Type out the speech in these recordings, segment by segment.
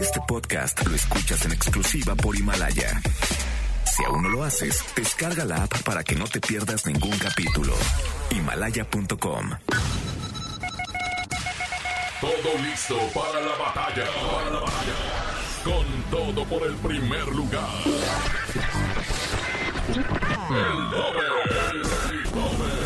Este podcast lo escuchas en exclusiva por Himalaya. Si aún no lo haces, descarga la app para que no te pierdas ningún capítulo. Himalaya.com. Todo listo para la batalla. Para la batalla. Con todo por el primer lugar. El tope. El tope.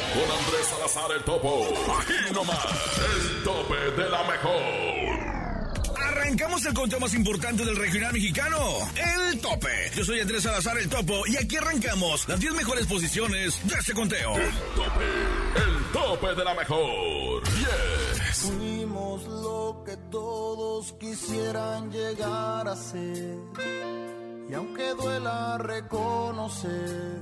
Con Andrés Salazar el Topo. Aquí nomás. El tope de la mejor. Arrancamos el conteo más importante del regional mexicano, el tope. Yo soy Andrés Salazar el Topo y aquí arrancamos las 10 mejores posiciones de este conteo. El tope. El tope de la mejor. 10. Fuimos lo que todos quisieran llegar a ser. Y aunque duela reconocer,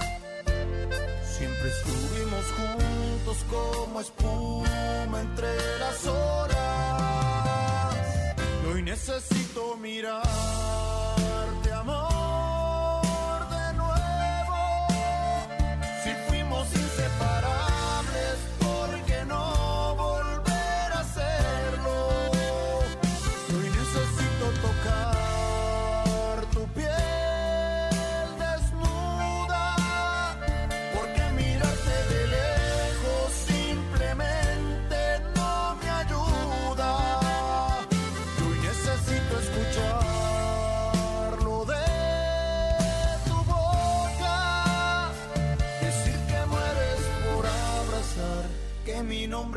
Siempre estuvimos juntos como espuma entre las horas. Hoy necesito mirarte,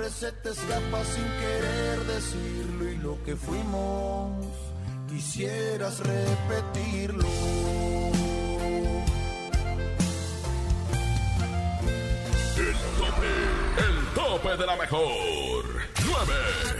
nombre se te escapa sin querer decirlo y lo que fuimos quisieras repetirlo. El tope. El tope de la mejor. 9.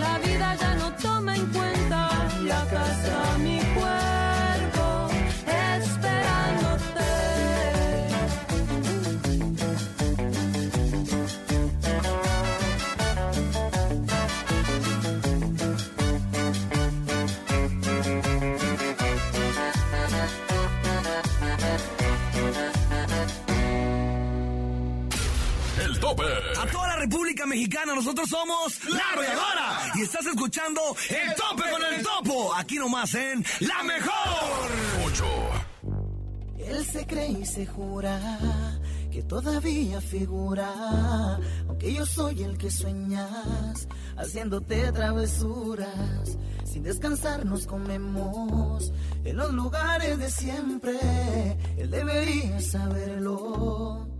la vida ya no toma en cuenta la casa, mi nosotros somos La Arrolladora. Y estás escuchando El Tope con el Topo. Aquí nomás en La Mejor. 8. Él se cree y se jura que todavía figura. Aunque yo soy el que sueñas, haciéndote travesuras. Sin descansar nos comemos en los lugares de siempre. Él debería saberlo.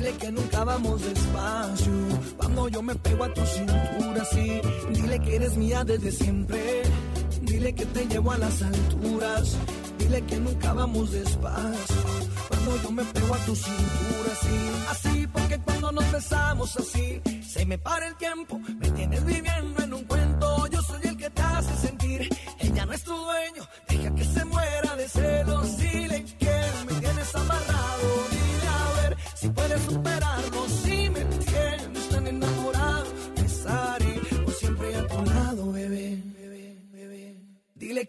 Dile que nunca vamos despacio. Cuando yo me pego a tu cintura, sí. Dile que eres mía desde siempre. Dile que te llevo a las alturas. Dile que nunca vamos despacio. Cuando yo me pego a tu cintura, sí. Así, porque cuando nos besamos así, se me para el tiempo.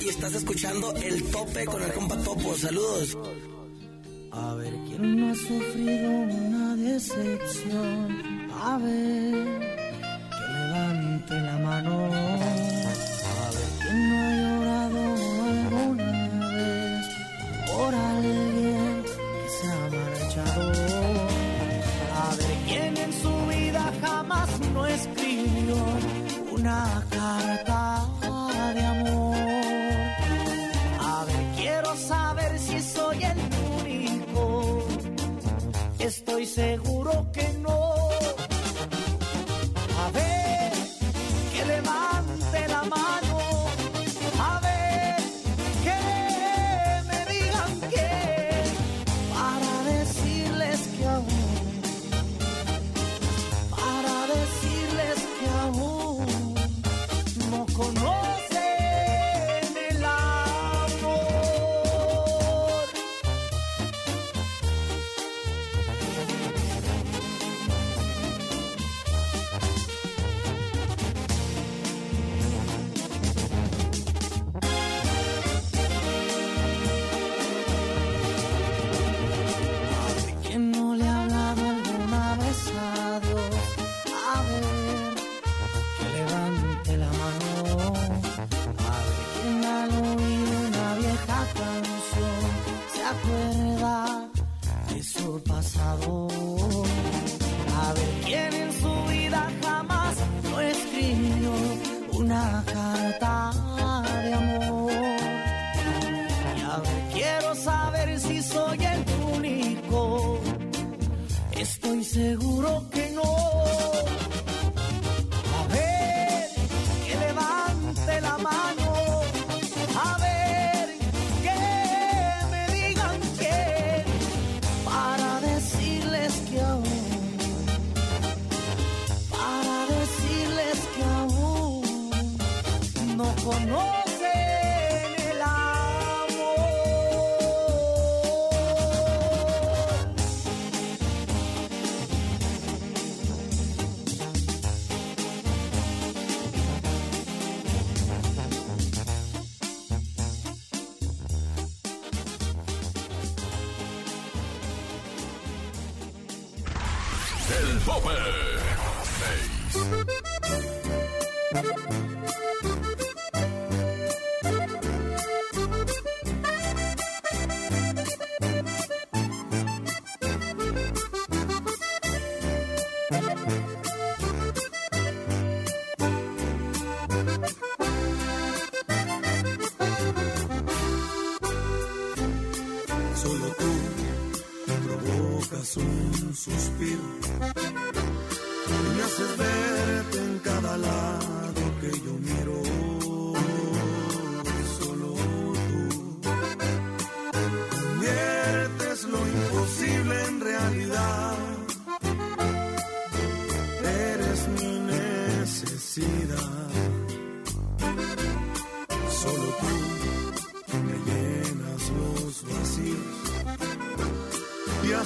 Y estás escuchando El Tope con el compa Topo. Saludos. A ver quién no ha sufrido una decepción. A ver, que levante la mano. A ver quién no ha llorado alguna vez por alguien que se ha marchado. A ver quién en su vida jamás no escribió una carta seguro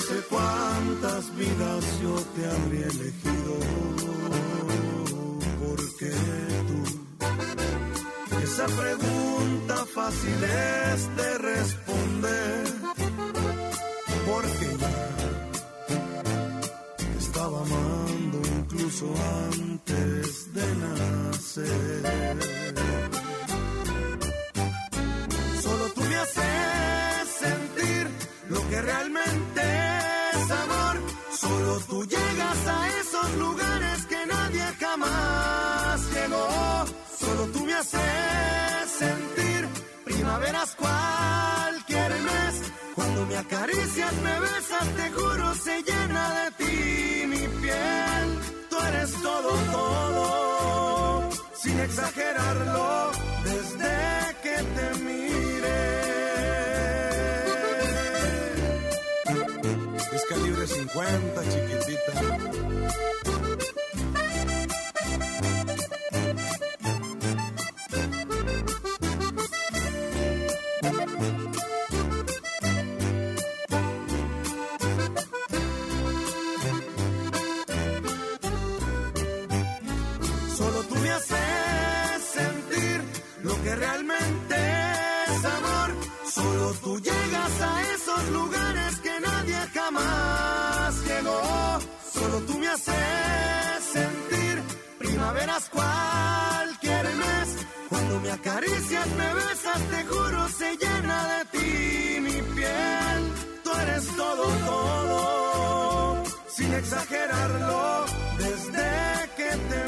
Hace cuántas vidas yo te habría elegido. Haces sentir primaveras cualquier mes. Cuando me acaricias, me besas, te juro, se llena de ti mi piel. Tú eres todo, todo, sin exagerarlo, desde que te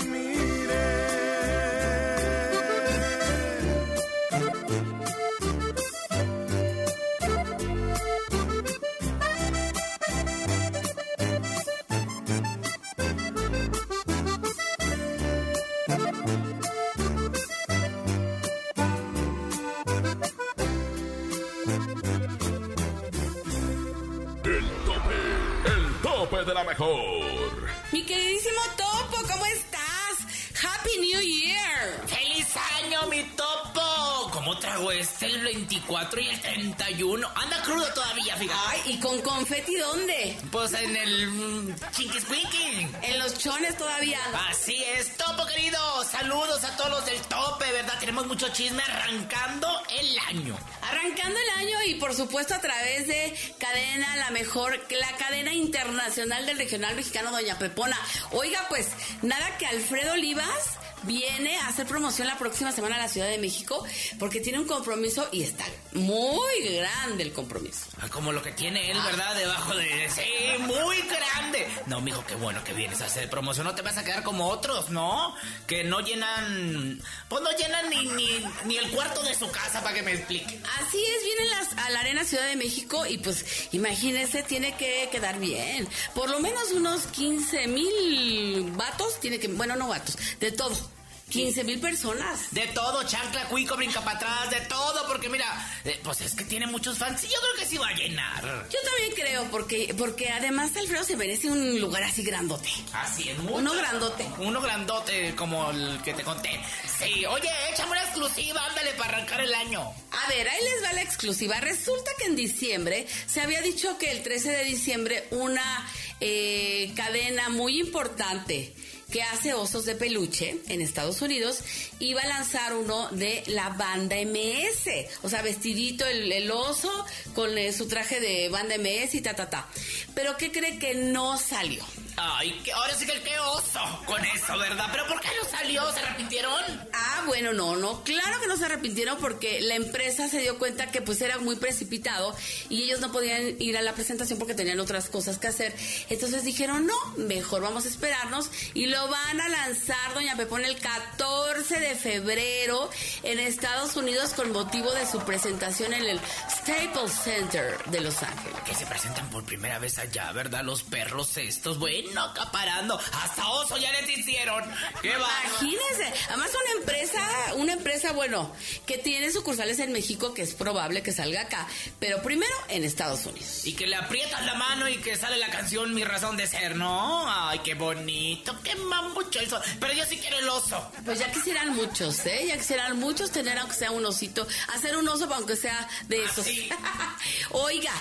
de la mejor. Mi queridísimo topo! ¿Cómo trago este el 24 y el 31? Anda crudo todavía, fíjate. Ay, ¿y con confeti dónde? Pues en el mm, chiquisquiqui. En los chones todavía. Así es, topo querido. Saludos a todos los del tope, ¿verdad? Tenemos mucho chisme arrancando el año. Arrancando el año y por supuesto a través de cadena, la mejor, la cadena internacional del regional mexicano Doña Pepona. Oiga, pues nada que Alfredo Olivas viene a hacer promoción la próxima semana a la Ciudad de México porque tiene un compromiso y está muy grande el compromiso. Ah, Como lo que tiene él, ¿verdad? Debajo de... Sí, muy grande. No, mijo, qué bueno que vienes a hacer promoción. No te vas a quedar como otros, ¿no? Que no llenan... Pues no llenan ni, ni, ni el cuarto de su casa, para que me explique. Así es, vienen las, a la Arena Ciudad de México y pues imagínese, tiene que quedar bien. Por lo menos unos 15 mil vatos, tiene que, bueno, no vatos, de todo. 15 mil personas. De todo, chancla, cuico, brinca para atrás, de todo, porque mira, eh, pues es que tiene muchos fans y yo creo que sí va a llenar. Yo también creo, porque, porque además Alfredo se merece un lugar así grandote. Así es, mucho. Uno grandote. Uno grandote como el que te conté. Sí, oye, échame una exclusiva, ándale para arrancar el año. A ver, ahí les va la exclusiva. Resulta que en diciembre se había dicho que el 13 de diciembre una eh, cadena muy importante que hace osos de peluche en Estados Unidos iba a lanzar uno de la banda MS. O sea, vestidito el, el oso con eh, su traje de banda MS y ta, ta, ta. Pero ¿qué cree que no salió? Ay, que ahora sí que el que oso con eso, ¿verdad? ¿Pero por qué no salió? ¿Se arrepintieron? Ah, bueno, no, no, claro que no se arrepintieron porque la empresa se dio cuenta que pues era muy precipitado y ellos no podían ir a la presentación porque tenían otras cosas que hacer. Entonces dijeron, no, mejor vamos a esperarnos y lo van a lanzar, doña Pepón, el 14 de febrero en Estados Unidos con motivo de su presentación en el Staples Center de Los Ángeles. Que se presentan por primera vez allá, ¿verdad? Los perros estos, bueno, acaparando. Hasta oso ya les hicieron. ¡Qué va! Imagínense, además una empresa, una empresa, bueno, que tiene sucursales en México, que es probable que salga acá, pero primero en Estados Unidos. Y que le aprietas la mano y que sale la canción Mi razón de ser, ¿no? Ay, qué bonito, qué mamucho eso. Pero yo sí quiero el oso. Pues ya quisieran muchos, ¿eh? Ya quisieran muchos tener aunque sea un osito, hacer un oso aunque sea de esos. sí. Oiga,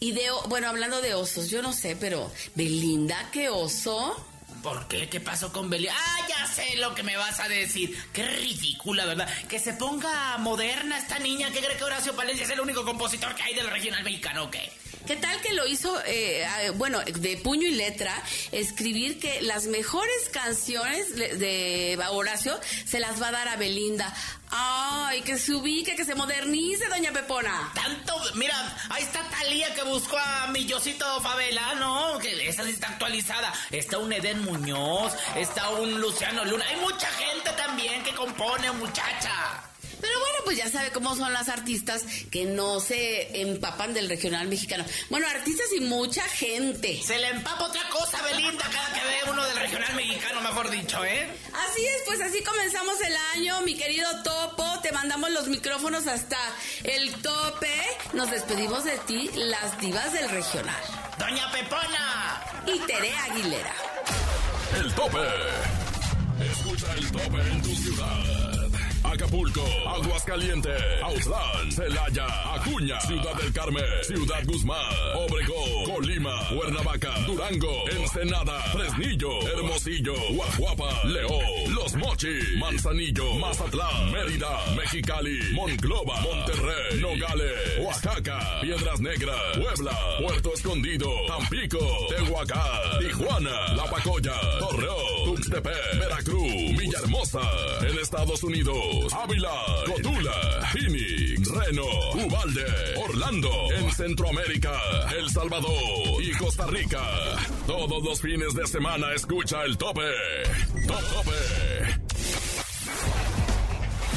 y de, bueno, hablando de osos, yo no sé, pero Belinda, ¿qué oso? ¿Por qué? ¿Qué pasó con Belinda? Ah, ya sé lo que me vas a decir. Qué ridícula, ¿verdad? Que se ponga moderna esta niña que cree que Horacio Palencia es el único compositor que hay del regional mexicano, ¿o qué? ¿Qué tal que lo hizo, eh, bueno, de puño y letra, escribir que las mejores canciones de Horacio se las va a dar a Belinda? Ay, que se ubique, que se modernice, doña Pepona. Tanto, mira, ahí está Talía que buscó a mi Yosito Favela, ¿no? Que esa está actualizada. Está un Eden Muñoz, está un Luciano Luna. Hay mucha gente también que compone, muchacha. Pero bueno, pues ya sabe cómo son las artistas que no se empapan del regional mexicano. Bueno, artistas y mucha gente. Se le empapa otra cosa, Belinda, cada que ve uno del regional mexicano, mejor dicho, ¿eh? Así es, pues así comenzamos el año, mi querido Topo. Te mandamos los micrófonos hasta el tope. Nos despedimos de ti, las divas del regional. Doña Pepona. Y Tere Aguilera. El tope. Escucha el tope en tu ciudad. Acapulco, Aguascalientes, Autlán, Celaya, Acuña, Ciudad del Carmen, Ciudad Guzmán, Obregón, Colima, Cuernavaca, Durango, Ensenada, Fresnillo, Hermosillo, Guajuapa, León, Los Mochis, Manzanillo, Mazatlán, Mérida, Mexicali, Monclova, Monterrey, Nogales, Oaxaca, Piedras Negras, Puebla, Puerto Escondido, Tampico, Tehuacán, Tijuana, La Pacoya, Torreón, Tuxtepec, Veracruz, Villahermosa, en Estados Unidos. Ávila, Cotula, Phoenix, Reno, Ubalde, Orlando, en Centroamérica, El Salvador y Costa Rica. Todos los fines de semana escucha el tope. Top tope.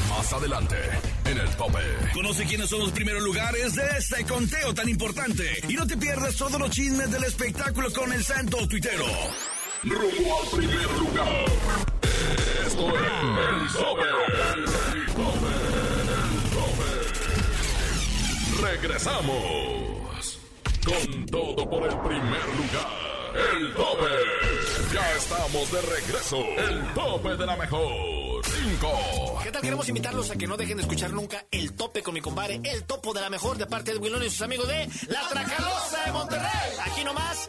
Más adelante, en el tope. Conoce quiénes son los primeros lugares de este conteo tan importante. Y no te pierdas todos los chismes del espectáculo con el santo tuitero. Rumbo al primer lugar. Esto es el tope. Regresamos con todo por el primer lugar. El tope. Ya estamos de regreso. El tope de la mejor. 5. ¿Qué tal? Queremos invitarlos a que no dejen de escuchar nunca El Tope con mi compadre, El Topo de la Mejor, de parte de Wilón y sus amigos de La Tracalosa de Monterrey. Aquí nomás,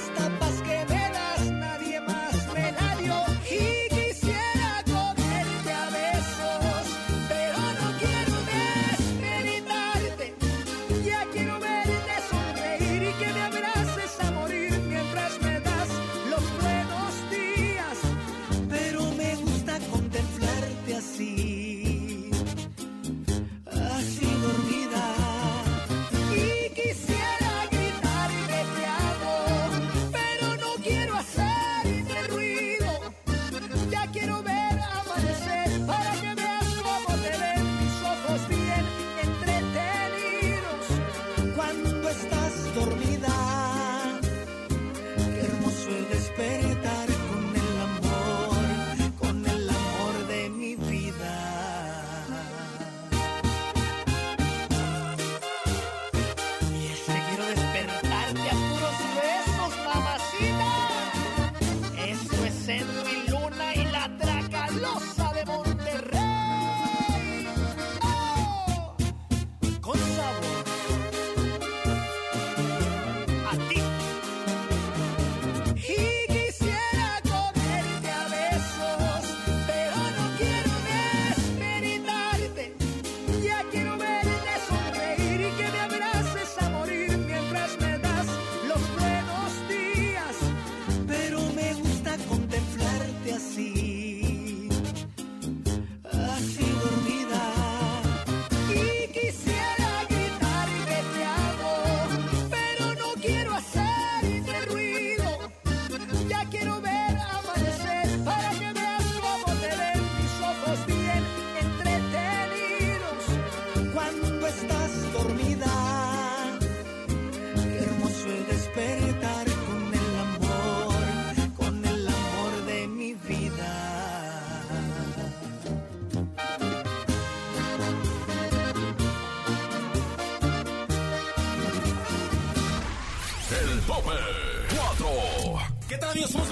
quiero ver.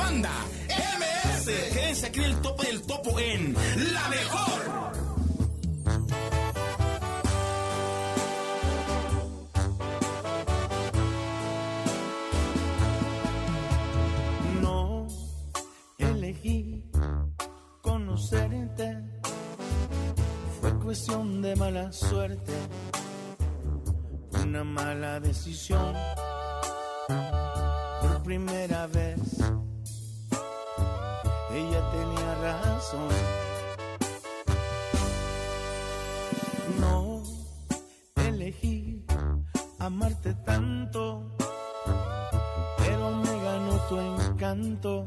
Banda MS. Quédense aquí en el topo del topo en La Mejor. No elegí conocerte, fue cuestión de mala suerte, una mala decisión. Por primera No elegí amarte tanto pero me ganó tu encanto.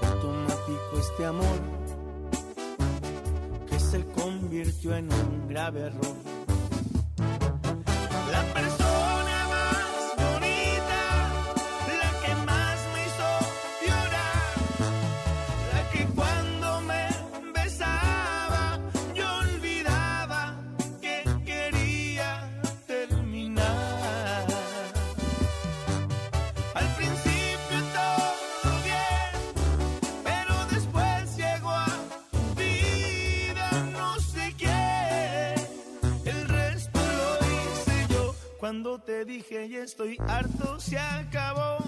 Fue automático este amor que se convirtió en un grave error. Estoy harto, se acabó.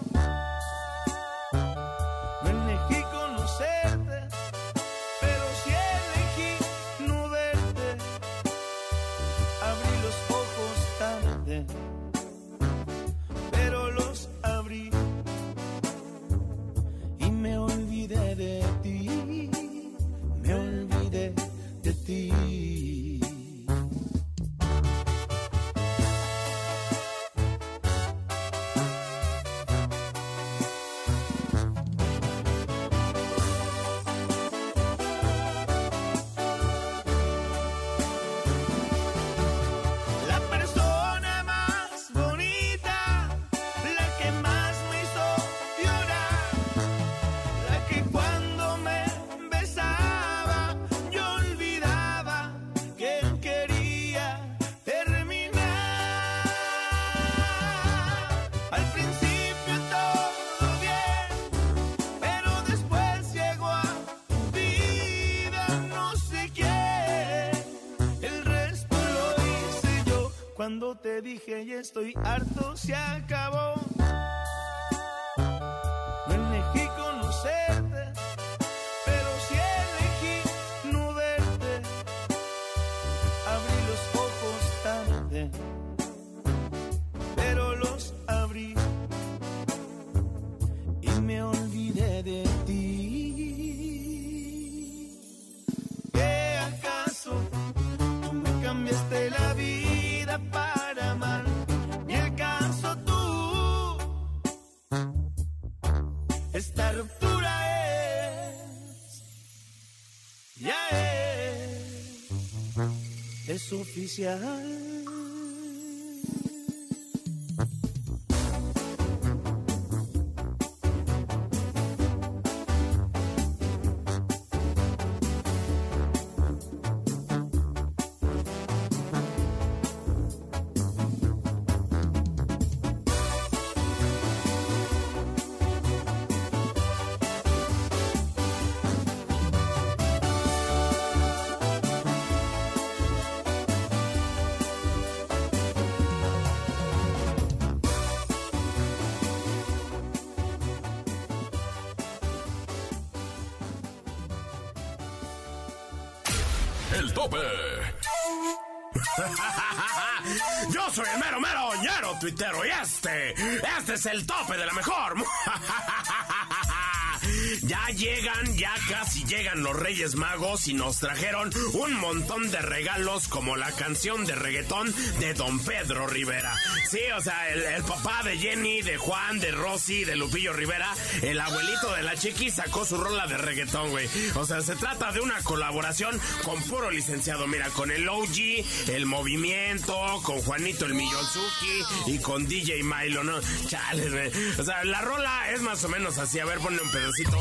Dije ya estoy harto, se acabó. Es El tope. Yo soy el mero mero ñero tuitero y este, este es el tope de la mejor. Ya llegan, ya casi llegan los Reyes Magos y nos trajeron un montón de regalos como la canción de reggaetón de Don Pedro Rivera. Sí, o sea, el, papá de Jenny, de Juan, de Rosy, de Lupillo Rivera, el abuelito de la chiqui sacó su rola de reggaetón, güey. O sea, se trata de una colaboración con puro licenciado, mira, con el OG, el movimiento, con Juanito el Millonzuki y con DJ Milo, ¿no? Chale, güey. O sea, la rola es más o menos así. A ver, ponle un pedacito.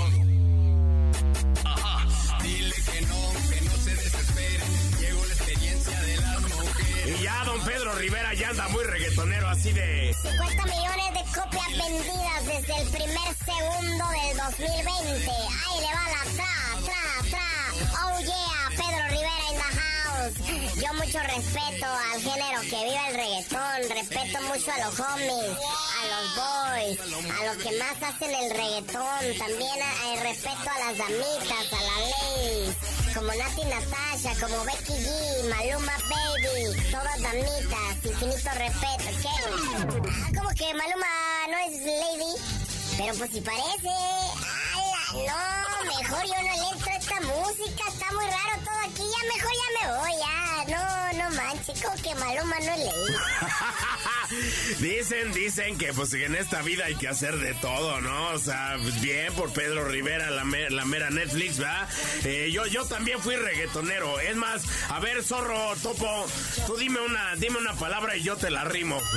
Dile que no, que no se desespere. Llegó la experiencia de las mujeres. Y ya don Pedro Rivera ya anda muy reggaetonero así de... 50 millones de copias vendidas desde el primer segundo del 2020. Ahí le va la tra, tra, tra. Oh yeah, Pedro Rivera in the house. Yo mucho respeto al género que vive el reggaetón. Respeto mucho a los homies, a los boys, a los que más hacen el reggaetón. También eh, respeto a las damitas, a la ley como Nati Natasha, como Becky G, Maluma Baby, todas damitas, infinito respeto, ¿qué? Ah, como que Maluma no es lady, pero pues si parece. No, mejor yo no le entro esta música, está muy raro todo aquí, ya mejor ya me voy, ya. No, no manches, como que Maluma no lady. dicen, dicen que pues en esta vida hay que hacer de todo, ¿no? O sea, pues, bien por Pedro Rivera, la, me- la mera Netflix, ¿verdad? Eh, yo, yo también fui reggaetonero. Es más, a ver, zorro, topo, tú dime una, dime una palabra y yo te la rimo.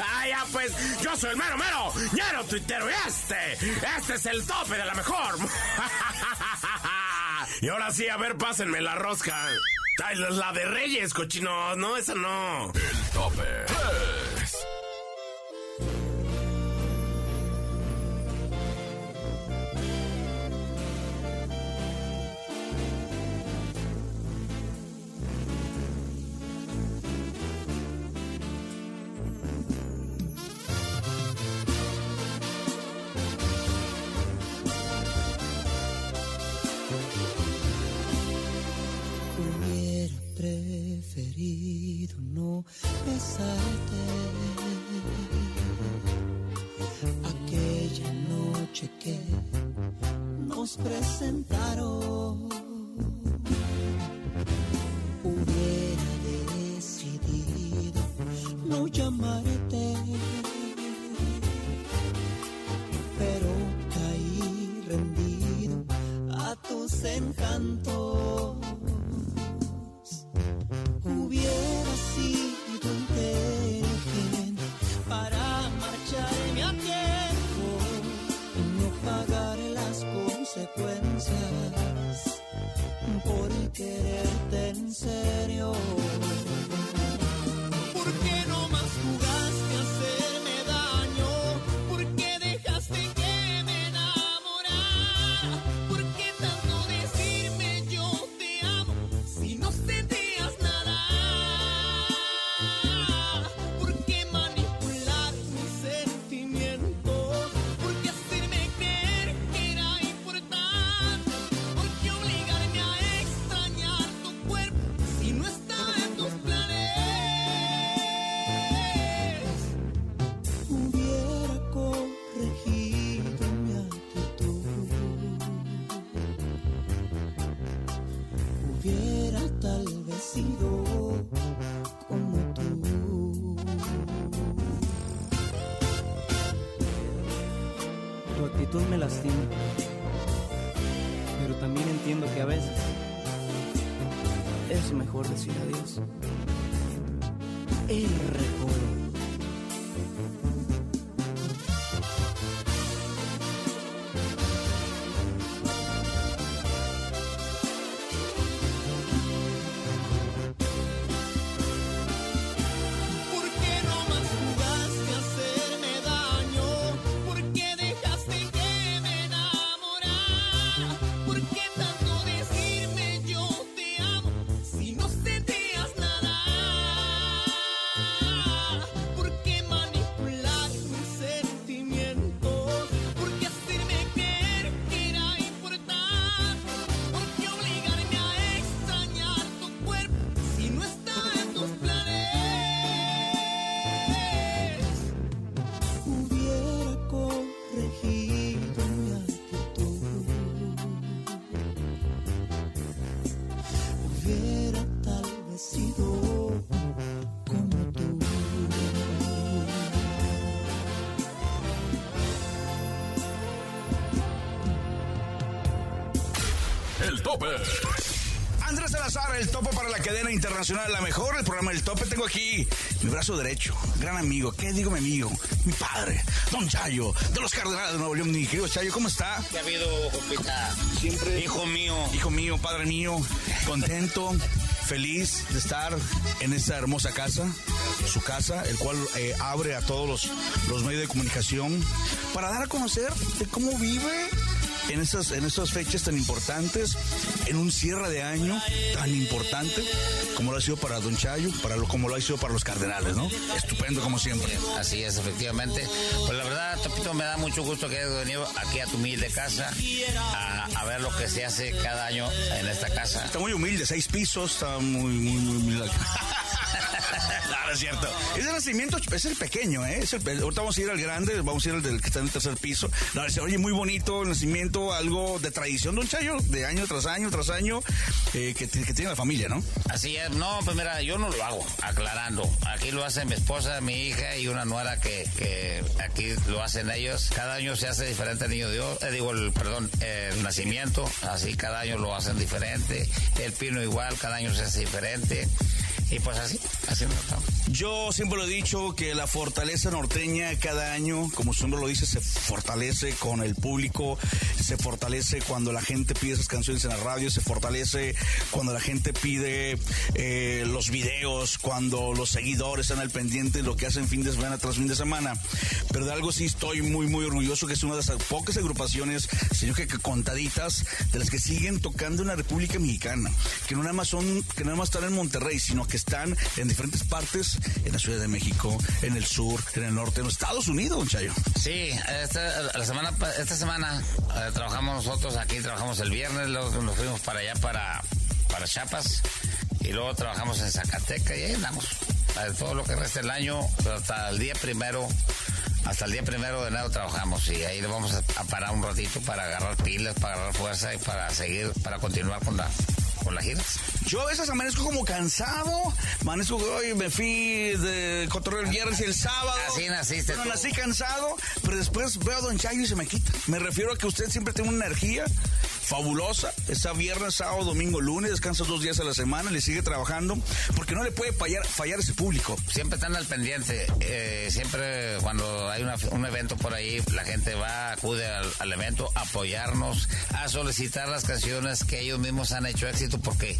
Ah, ya pues, yo soy el mero mero, ñero tuitero y este, este es el tope de la mejor. y ahora sí, a ver, pásenme la rosca. La- de Reyes, cochinos, no, esa no. El tope 3. No entiendo que a veces es mejor decir adiós. El recuerdo. Internacional La Mejor, el programa El Tope. Tengo aquí mi brazo derecho, gran amigo, ¿qué digo mi amigo? Mi padre, Don Chayo, de los Cardenales de Nuevo León. Mi querido Chayo, ¿cómo está? ¿Qué ha habido, compita? Siempre. Hijo mío. Hijo mío, padre mío, contento, feliz de estar en esta hermosa casa, su casa, el cual eh, abre a todos los, los medios de comunicación para dar a conocer de cómo vive en estas, en estas fechas tan importantes, en un cierre de año tan importante como lo ha sido para Don Chayo, para lo, como lo ha sido para los Cardenales, ¿no? Estupendo como siempre. Así es, efectivamente. Pues la verdad, Topito, me da mucho gusto que hayas venido aquí a tu humilde casa a, a ver lo que se hace cada año en esta casa. Está muy humilde, seis pisos, está muy, muy, muy humilde. No, es cierto. Ese nacimiento es el pequeño, ¿eh? Es el, ahorita vamos a ir al grande, vamos a ir al del que está en el tercer piso. Oye muy bonito el nacimiento, algo de tradición, don Chayo, de año tras año tras año, eh, que tiene la familia, ¿no? Así es, no, pues mira, yo no lo hago, aclarando. Aquí lo hace mi esposa, mi hija y una nuera que, que aquí lo hacen ellos. Cada año se hace diferente el niño Dios, eh, digo, el, perdón, el nacimiento, así cada año lo hacen diferente. El pino igual, cada año se hace diferente. Y pues así, así nos estamos. Yo siempre lo he dicho que la fortaleza norteña cada año, como su nombre lo dice, se fortalece con el público, se fortalece cuando la gente pide esas canciones en la radio, se fortalece cuando la gente pide eh, los videos, cuando los seguidores están al pendiente de lo que hacen fin de semana tras fin de semana. Pero de algo sí estoy muy, muy orgulloso, que es una de esas pocas agrupaciones, sino que, que contaditas, de las que siguen tocando en la República Mexicana, que no nada más son, que nada más están en Monterrey, sino que están en diferentes partes, en la Ciudad de México, en el sur, en el norte, en los Estados Unidos, Chayo. Sí, esta, la semana, esta semana eh, trabajamos nosotros aquí, trabajamos el viernes, luego nos fuimos para allá, para, para Chiapas, y luego trabajamos en Zacatecas y ahí andamos. Todo lo que resta del año, hasta el día primero, hasta el día primero de enero trabajamos y ahí le vamos a parar un ratito para agarrar pilas, para agarrar fuerza y para seguir, para continuar con la, con las giras. Yo a veces amanezco como cansado, amanezco, hoy me fui de cotorreo el viernes y el sábado. Así naciste Bueno, nací cansado, pero después veo a Don Chayo y se me quita. Me refiero a que usted siempre tiene una energía fabulosa. Está viernes, sábado, domingo, lunes, descansa dos días a la semana, le sigue trabajando, porque no le puede fallar, fallar ese público. Siempre están al pendiente. eh, siempre cuando hay una- un evento por ahí, la gente va, acude al, al evento a apoyarnos, a solicitar las canciones que ellos mismos han hecho éxito, porque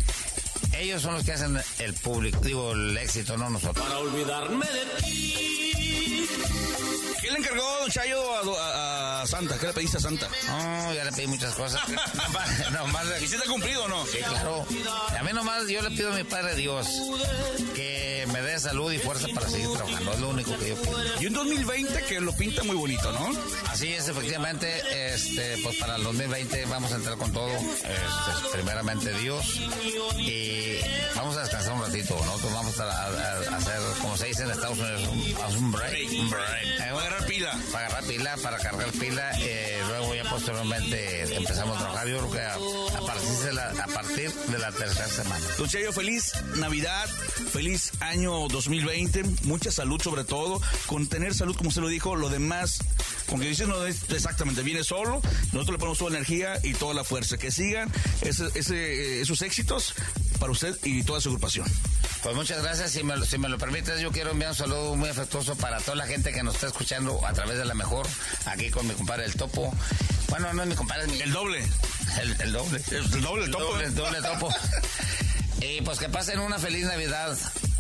ellos son los que hacen el público, digo, el éxito, no nosotros. Para olvidarme de ti. ¿Qué le encargó Don Chayo a, a- a Santa? ¿Qué le pediste a Santa? No, ya le pedí muchas cosas. Nomás- nomás- ¿Y si te ha cumplido o no? Sí, claro. A mí nomás yo le pido a mi Padre Dios que me dé salud y fuerza para seguir trabajando. Es lo único que yo pido. Y un 2020 que lo pinta muy bonito, ¿no? Así es, efectivamente, este, pues para el 2020 vamos a entrar con todo, este, primeramente Dios, y vamos a descansar un ratito, nosotros vamos a, a- a hacer, como se dice en Estados Unidos, un, un break, un break. Eh, Para agarrar pila. Para agarrar pila, para cargar pila, eh, luego ya posteriormente empezamos a trabajar, yo creo que a, a partir, de la, a partir de la tercera semana. Don Chayo, feliz Navidad, feliz año 2020, mucha salud sobre todo, con tener salud como usted lo dijo, lo demás, con que dice no es exactamente, viene solo, nosotros le ponemos toda la energía y toda la fuerza, que sigan ese, ese, eh, esos éxitos para usted y toda su agrupación. Pues muchas gracias. Si me, lo- si me lo permites, yo quiero enviar un saludo muy afectuoso para toda la gente que nos está escuchando a través de la mejor, aquí con mi compadre el Topo. Bueno, no es mi compadre, es mi... El doble. El, el doble. El doble, el topo. doble, el doble topo. y pues que pasen una feliz Navidad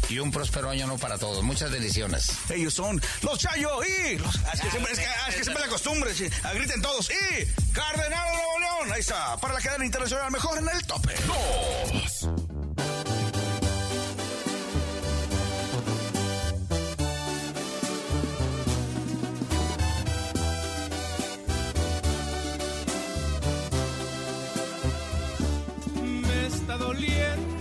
y un próspero año nuevo para todos. Muchas bendiciones. Ellos son los Chayo y los, ah, es, que siempre, es, que, ah, es que siempre la costumbre, sí, griten todos y Cardenal Nuevo León, ahí está, para la cadena internacional mejor en el tope. Doliendo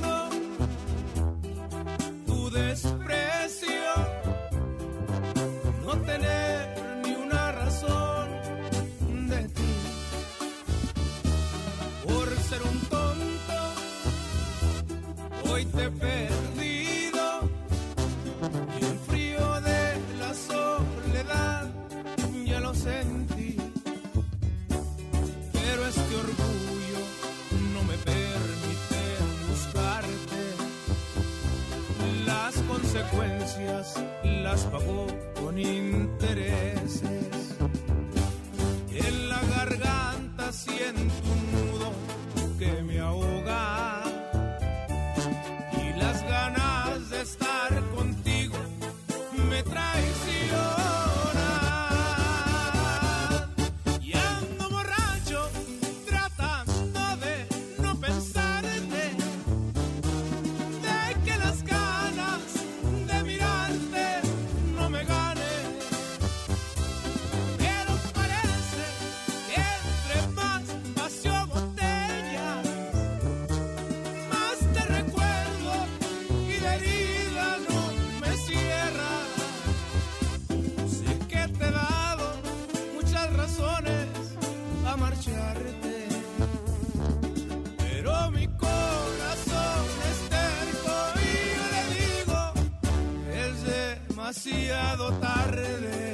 demasiado tarde.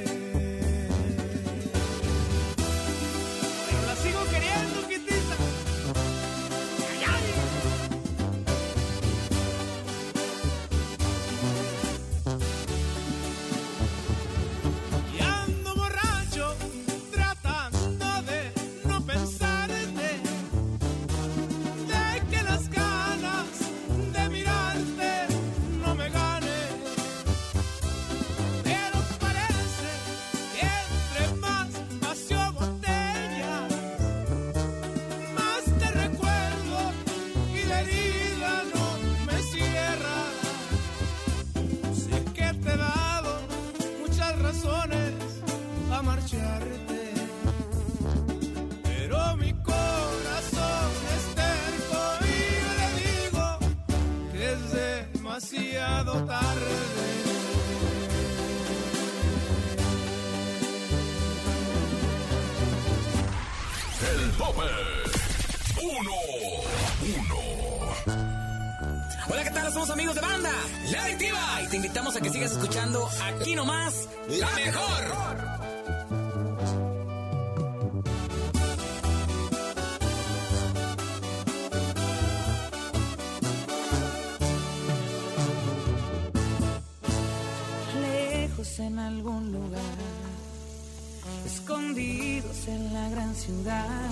En la gran ciudad,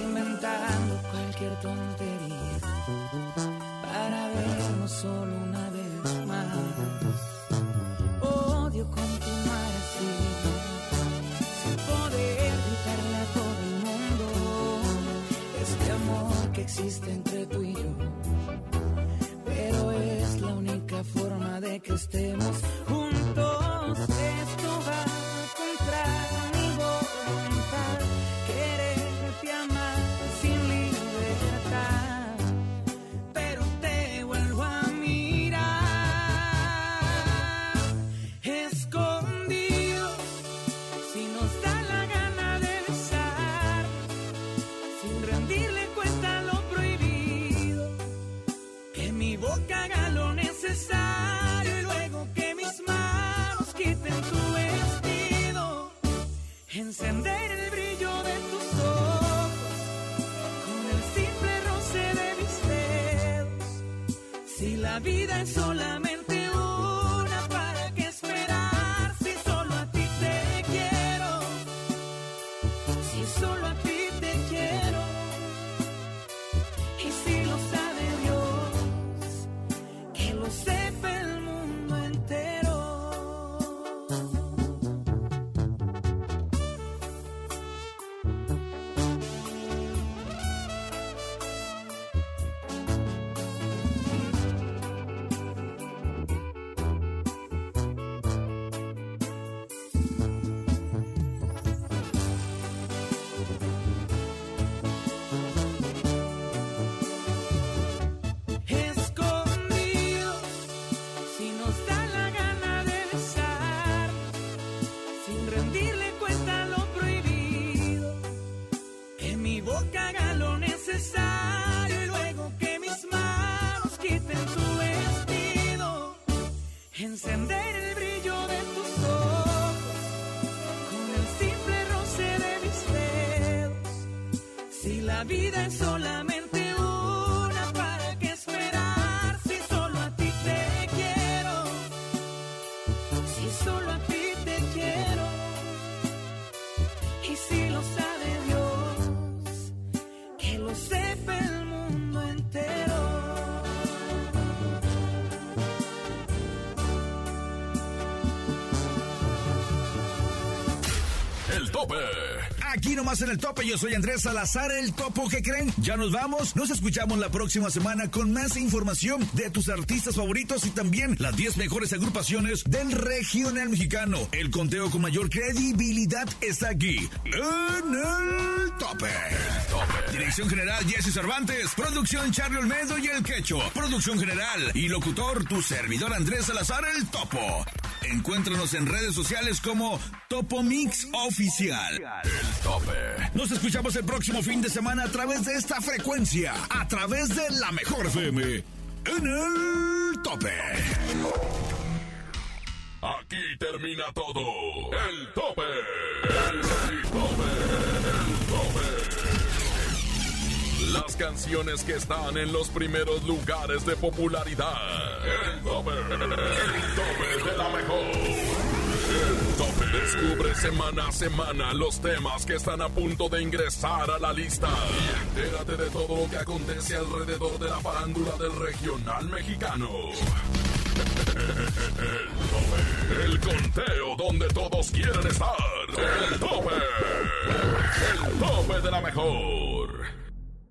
inventando cualquier tontería para vernos solo una vez más. sol. Tope. Aquí nomás en el tope, yo soy Andrés Salazar, el topo que creen. Ya nos vamos, nos escuchamos la próxima semana con más información de tus artistas favoritos y también las 10 mejores agrupaciones del regional mexicano. El conteo con mayor credibilidad está aquí, en el tope. Dirección General Jesse Cervantes, producción Charlie Olmedo y El Quecho, producción general y locutor tu servidor Andrés Salazar, el topo. Encuéntranos en redes sociales como Topo Mix Oficial. El tope. Nos escuchamos el próximo fin de semana a través de esta frecuencia, a través de la mejor FM. En el tope. Aquí termina todo. El tope. El tope. Las canciones que están en los primeros lugares de popularidad. El tope. El tope de la mejor. El tope. Descubre semana a semana los temas que están a punto de ingresar a la lista. Y entérate de todo lo que acontece alrededor de la farándula del regional mexicano. El tope. El conteo donde todos quieren estar. El tope. El tope de la mejor.